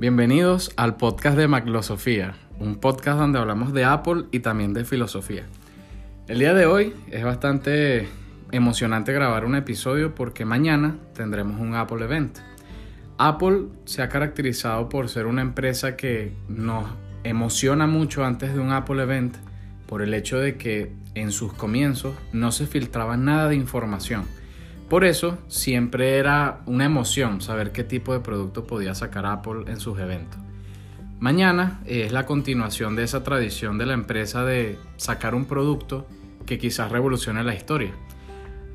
Bienvenidos al podcast de Maclosofía, un podcast donde hablamos de Apple y también de filosofía. El día de hoy es bastante emocionante grabar un episodio porque mañana tendremos un Apple Event. Apple se ha caracterizado por ser una empresa que nos emociona mucho antes de un Apple Event por el hecho de que en sus comienzos no se filtraba nada de información por eso siempre era una emoción saber qué tipo de producto podía sacar Apple en sus eventos. Mañana es la continuación de esa tradición de la empresa de sacar un producto que quizás revolucione la historia.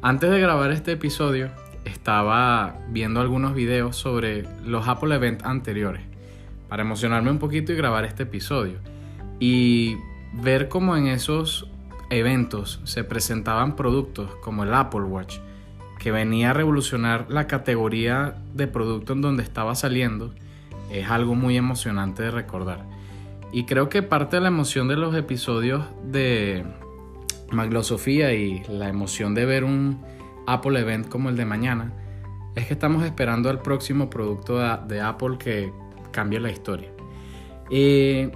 Antes de grabar este episodio estaba viendo algunos videos sobre los Apple Event anteriores para emocionarme un poquito y grabar este episodio y ver cómo en esos eventos se presentaban productos como el Apple Watch, que venía a revolucionar la categoría de producto en donde estaba saliendo, es algo muy emocionante de recordar. Y creo que parte de la emoción de los episodios de Maglosofía y la emoción de ver un Apple Event como el de mañana es que estamos esperando al próximo producto de Apple que cambie la historia. Y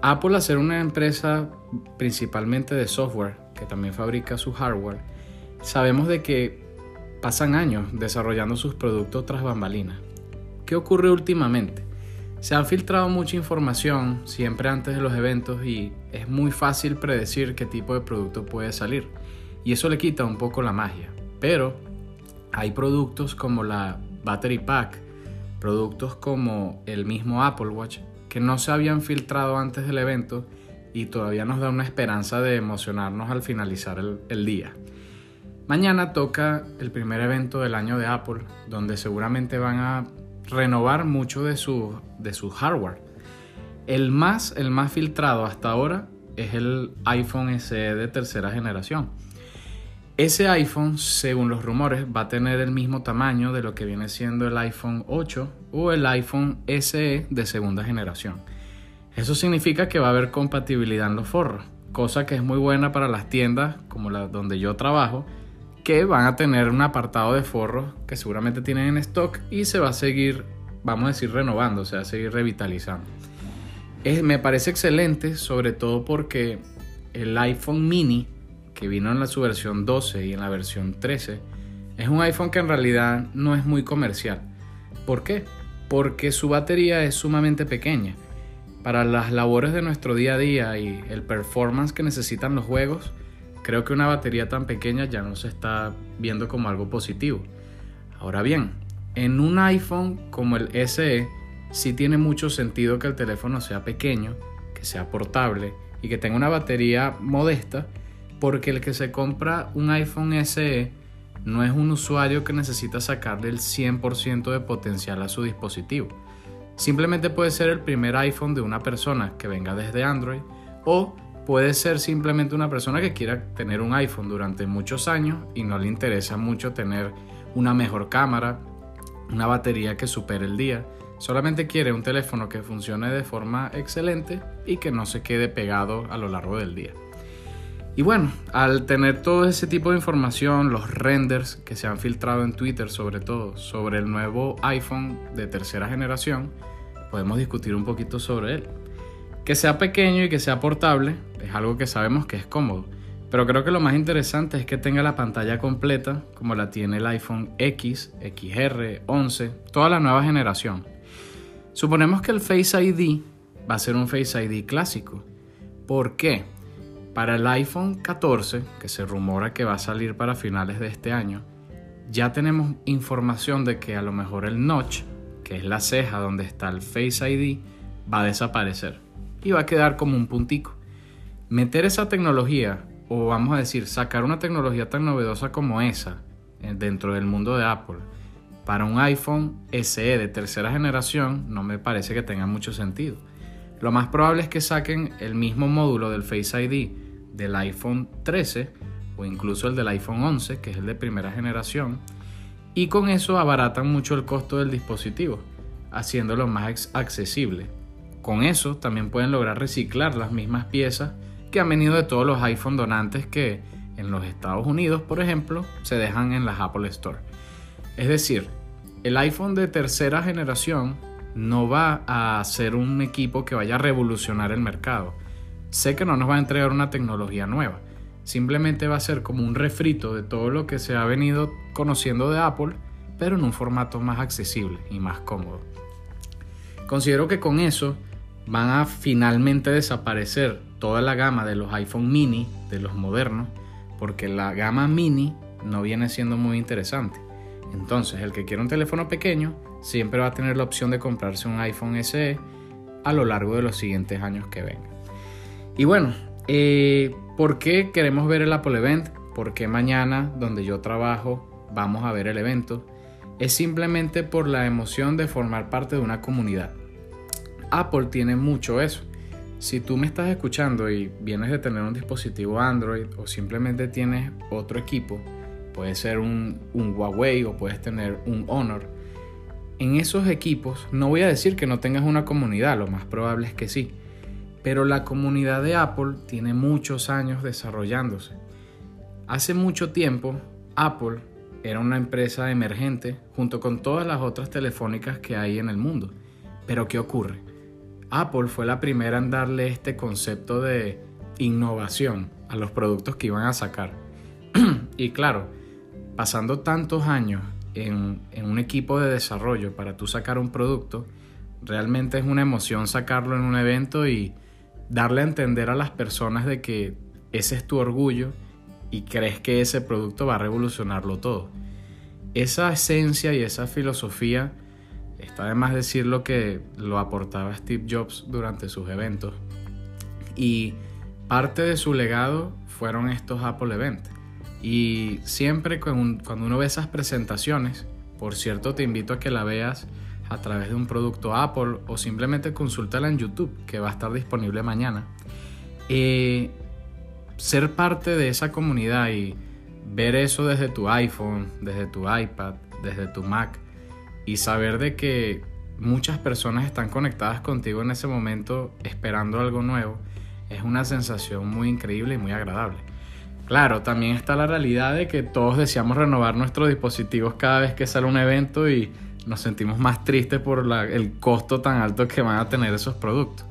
Apple, al ser una empresa principalmente de software que también fabrica su hardware, sabemos de que pasan años desarrollando sus productos tras bambalinas. ¿Qué ocurre últimamente? Se han filtrado mucha información siempre antes de los eventos y es muy fácil predecir qué tipo de producto puede salir. Y eso le quita un poco la magia. Pero hay productos como la Battery Pack, productos como el mismo Apple Watch, que no se habían filtrado antes del evento y todavía nos da una esperanza de emocionarnos al finalizar el, el día. Mañana toca el primer evento del año de Apple, donde seguramente van a renovar mucho de su, de su hardware. El más, el más filtrado hasta ahora es el iPhone SE de tercera generación. Ese iPhone, según los rumores, va a tener el mismo tamaño de lo que viene siendo el iPhone 8 o el iPhone SE de segunda generación. Eso significa que va a haber compatibilidad en los forros, cosa que es muy buena para las tiendas como la donde yo trabajo, que van a tener un apartado de forros que seguramente tienen en stock y se va a seguir, vamos a decir, renovando, se va a seguir revitalizando. me parece excelente, sobre todo porque el iPhone mini, que vino en la, su versión 12 y en la versión 13, es un iPhone que en realidad no es muy comercial. ¿Por qué? Porque su batería es sumamente pequeña. Para las labores de nuestro día a día y el performance que necesitan los juegos, Creo que una batería tan pequeña ya no se está viendo como algo positivo. Ahora bien, en un iPhone como el SE sí tiene mucho sentido que el teléfono sea pequeño, que sea portable y que tenga una batería modesta, porque el que se compra un iPhone SE no es un usuario que necesita sacarle el 100% de potencial a su dispositivo. Simplemente puede ser el primer iPhone de una persona que venga desde Android o Puede ser simplemente una persona que quiera tener un iPhone durante muchos años y no le interesa mucho tener una mejor cámara, una batería que supere el día. Solamente quiere un teléfono que funcione de forma excelente y que no se quede pegado a lo largo del día. Y bueno, al tener todo ese tipo de información, los renders que se han filtrado en Twitter sobre todo sobre el nuevo iPhone de tercera generación, podemos discutir un poquito sobre él. Que sea pequeño y que sea portable es algo que sabemos que es cómodo, pero creo que lo más interesante es que tenga la pantalla completa como la tiene el iPhone X, XR, 11, toda la nueva generación. Suponemos que el Face ID va a ser un Face ID clásico. ¿Por qué? Para el iPhone 14, que se rumora que va a salir para finales de este año, ya tenemos información de que a lo mejor el notch, que es la ceja donde está el Face ID, va a desaparecer y va a quedar como un puntico. Meter esa tecnología, o vamos a decir, sacar una tecnología tan novedosa como esa eh, dentro del mundo de Apple, para un iPhone SE de tercera generación, no me parece que tenga mucho sentido. Lo más probable es que saquen el mismo módulo del Face ID del iPhone 13 o incluso el del iPhone 11, que es el de primera generación, y con eso abaratan mucho el costo del dispositivo, haciéndolo más accesible. Con eso también pueden lograr reciclar las mismas piezas que han venido de todos los iPhone donantes que en los Estados Unidos, por ejemplo, se dejan en las Apple Store. Es decir, el iPhone de tercera generación no va a ser un equipo que vaya a revolucionar el mercado. Sé que no nos va a entregar una tecnología nueva. Simplemente va a ser como un refrito de todo lo que se ha venido conociendo de Apple, pero en un formato más accesible y más cómodo. Considero que con eso van a finalmente desaparecer toda la gama de los iPhone mini, de los modernos, porque la gama mini no viene siendo muy interesante. Entonces, el que quiera un teléfono pequeño siempre va a tener la opción de comprarse un iPhone SE a lo largo de los siguientes años que vengan. Y bueno, eh, ¿por qué queremos ver el Apple Event? Porque mañana, donde yo trabajo, vamos a ver el evento. Es simplemente por la emoción de formar parte de una comunidad. Apple tiene mucho eso. Si tú me estás escuchando y vienes de tener un dispositivo Android o simplemente tienes otro equipo, puede ser un, un Huawei o puedes tener un Honor, en esos equipos no voy a decir que no tengas una comunidad, lo más probable es que sí, pero la comunidad de Apple tiene muchos años desarrollándose. Hace mucho tiempo, Apple era una empresa emergente junto con todas las otras telefónicas que hay en el mundo. Pero ¿qué ocurre? Apple fue la primera en darle este concepto de innovación a los productos que iban a sacar. y claro, pasando tantos años en, un equipo de desarrollo para tú sacar un producto, realmente es una emoción sacarlo en un evento y darle a entender a las personas de que ese es tu orgullo y crees que ese producto va a revolucionarlo todo. Esa esencia y esa filosofía, está de decir lo que lo aportaba Steve Jobs durante sus eventos. Y parte de su legado fueron estos Apple Events. Y siempre cuando uno ve esas presentaciones, por cierto te invito a que la veas a través de un producto Apple o simplemente consultala en YouTube, que va a estar disponible mañana. Eh, ser parte de esa comunidad y ver eso desde tu iPhone, desde tu iPad, desde tu Mac y saber de que muchas personas están conectadas contigo en ese momento esperando algo nuevo, es una sensación muy increíble y muy agradable. Claro, también está la realidad de que todos deseamos renovar nuestros dispositivos cada vez que sale un evento y nos sentimos más tristes por el costo tan alto que van a tener esos productos.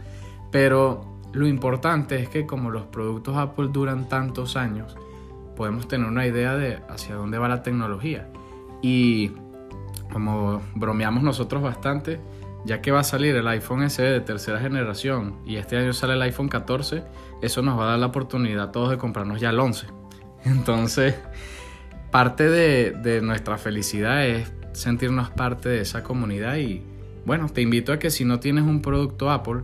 Pero lo importante es que como los productos Apple duran tantos años, podemos tener una idea de hacia dónde va la tecnología. Y como bromeamos nosotros bastante, ya que va a salir el iPhone SE de tercera generación y este año sale el iPhone 14, eso nos va a dar la oportunidad a todos de comprarnos ya el 11. Entonces, parte de, nuestra felicidad es sentirnos parte de esa comunidad y bueno, te invito a que si no tienes un producto Apple,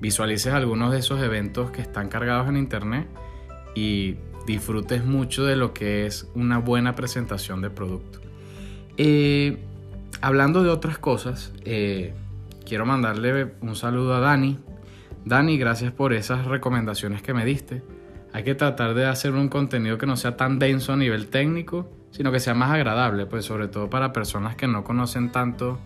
visualices algunos de esos eventos que están cargados en internet y disfrutes mucho de lo que es una buena presentación de producto. Eh, hablando de otras cosas, eh, quiero mandarle un saludo a Dani. Dani, gracias por esas recomendaciones que me diste. Hay que tratar de hacer un contenido que no sea tan denso a nivel técnico, sino que sea más agradable, pues sobre todo para personas que no conocen tanto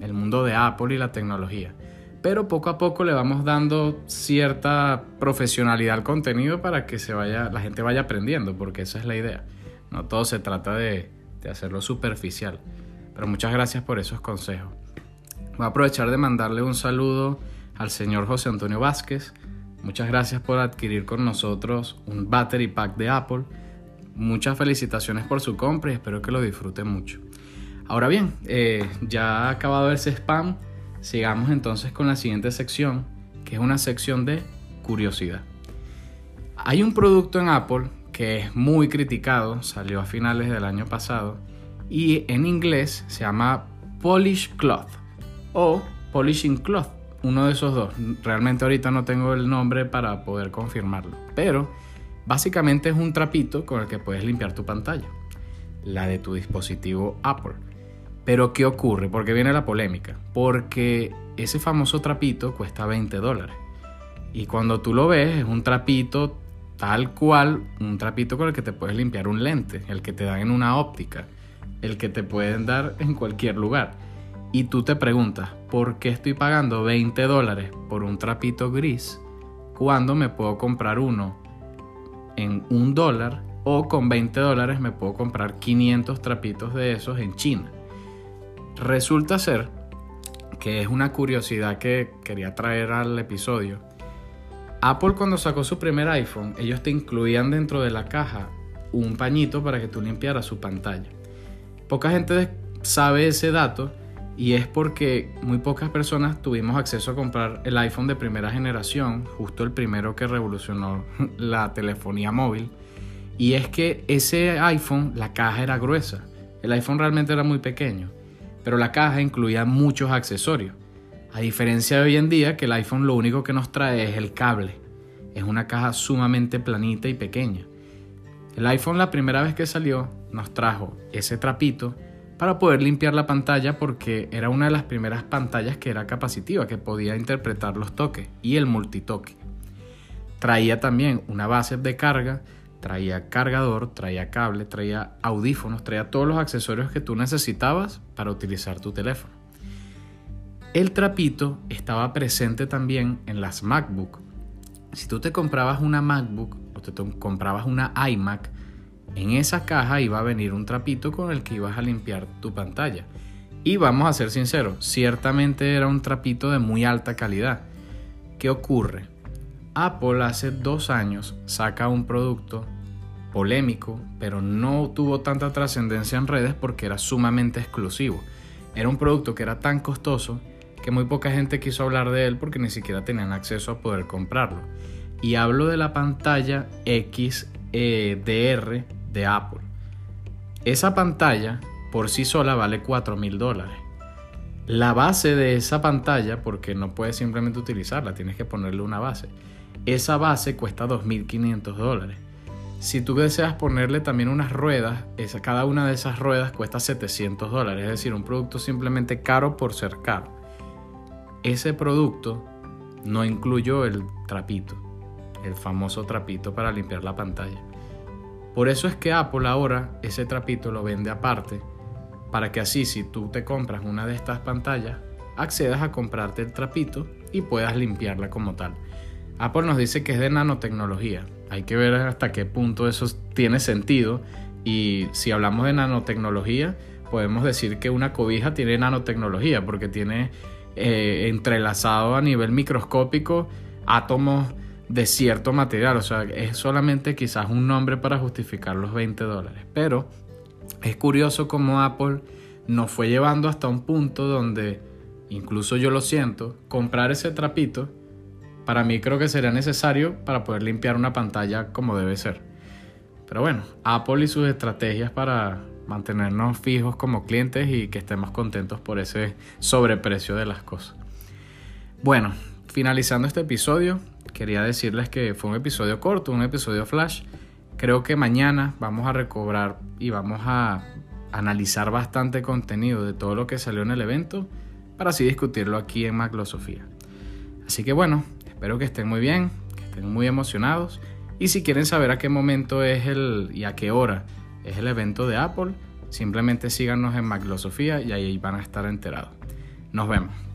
el mundo de Apple y la tecnología. Pero poco a poco le vamos dando cierta profesionalidad al contenido para que se vaya, la gente vaya aprendiendo, porque esa es la idea. No todo se trata de, de hacerlo superficial. Pero muchas gracias por esos consejos. Voy a aprovechar de mandarle un saludo al señor José Antonio Vázquez. Muchas gracias por adquirir con nosotros un battery pack de Apple. Muchas felicitaciones por su compra y espero que lo disfruten mucho. Ahora bien, eh, ya ha acabado ese spam. Sigamos entonces con la siguiente sección, que es una sección de curiosidad. Hay un producto en Apple que es muy criticado, salió a finales del año pasado y en inglés se llama Polish Cloth o Polishing Cloth, uno de esos dos. Realmente ahorita no tengo el nombre para poder confirmarlo, pero básicamente es un trapito con el que puedes limpiar tu pantalla, la de tu dispositivo Apple. Pero ¿qué ocurre? ¿Por qué viene la polémica? Porque ese famoso trapito cuesta 20 dólares. Y cuando tú lo ves es un trapito tal cual, un trapito con el que te puedes limpiar un lente, el que te dan en una óptica el que te pueden dar en cualquier lugar. Y tú te preguntas, ¿por qué estoy pagando 20 dólares por un trapito gris cuando me puedo comprar uno en un dólar o con 20 dólares me puedo comprar 500 trapitos de esos en China? Resulta ser que es una curiosidad que quería traer al episodio. Apple cuando sacó su primer iPhone, ellos te incluían dentro de la caja un pañito para que tú limpiaras su pantalla. Poca gente sabe ese dato y es porque muy pocas personas tuvimos acceso a comprar el iPhone de primera generación, justo el primero que revolucionó la telefonía móvil. Y es que ese iPhone, la caja era gruesa. El iPhone realmente era muy pequeño, pero la caja incluía muchos accesorios. A diferencia de hoy en día, que el iPhone lo único que nos trae es el cable. Es una caja sumamente planita y pequeña. El iPhone la primera vez que salió nos trajo ese trapito para poder limpiar la pantalla porque era una de las primeras pantallas que era capacitiva, que podía interpretar los toques y el multitoque. Traía también una base de carga, traía cargador, traía cable, traía audífonos, traía todos los accesorios que tú necesitabas para utilizar tu teléfono. El trapito estaba presente también en las MacBook. Si tú te comprabas una MacBook te comprabas una iMac, en esa caja iba a venir un trapito con el que ibas a limpiar tu pantalla. Y vamos a ser sinceros, ciertamente era un trapito de muy alta calidad. ¿Qué ocurre? Apple hace dos años saca un producto polémico, pero no tuvo tanta trascendencia en redes porque era sumamente exclusivo. Era un producto que era tan costoso que muy poca gente quiso hablar de él porque ni siquiera tenían acceso a poder comprarlo. Y hablo de la pantalla XDR de Apple. Esa pantalla por sí sola vale 4 mil dólares. La base de esa pantalla, porque no puedes simplemente utilizarla, tienes que ponerle una base. Esa base cuesta 2.500 dólares. Si tú deseas ponerle también unas ruedas, cada una de esas ruedas cuesta 700 dólares. Es decir, un producto simplemente caro por ser caro. Ese producto no incluyó el trapito, el famoso trapito para limpiar la pantalla. Por eso es que Apple ahora ese trapito lo vende aparte, para que así si tú te compras una de estas pantallas, accedas a comprarte el trapito y puedas limpiarla como tal. Apple nos dice que es de nanotecnología. Hay que ver hasta qué punto eso tiene sentido. Y si hablamos de nanotecnología, podemos decir que una cobija tiene nanotecnología porque tiene eh, entrelazado a nivel microscópico átomos de cierto material. O sea, es solamente quizás un nombre para justificar los 20 dólares. Pero es curioso cómo Apple nos fue llevando hasta un punto donde, incluso yo lo siento, comprar ese trapito, para mí creo que sería necesario para poder limpiar una pantalla como debe ser. Pero bueno, Apple y sus estrategias para mantenernos fijos como clientes y que estemos contentos por ese sobreprecio de las cosas. Bueno, finalizando este episodio, quería decirles que fue un episodio corto, un episodio flash. Creo que mañana vamos a recobrar y vamos a analizar bastante contenido de todo lo que salió en el evento para así discutirlo aquí en Maclosofía. Así que bueno, espero que estén muy bien, que estén muy emocionados y si quieren saber a qué momento es el y a qué hora es el evento de Apple, simplemente síganos en Maclosofía y ahí van a estar enterados. Nos vemos.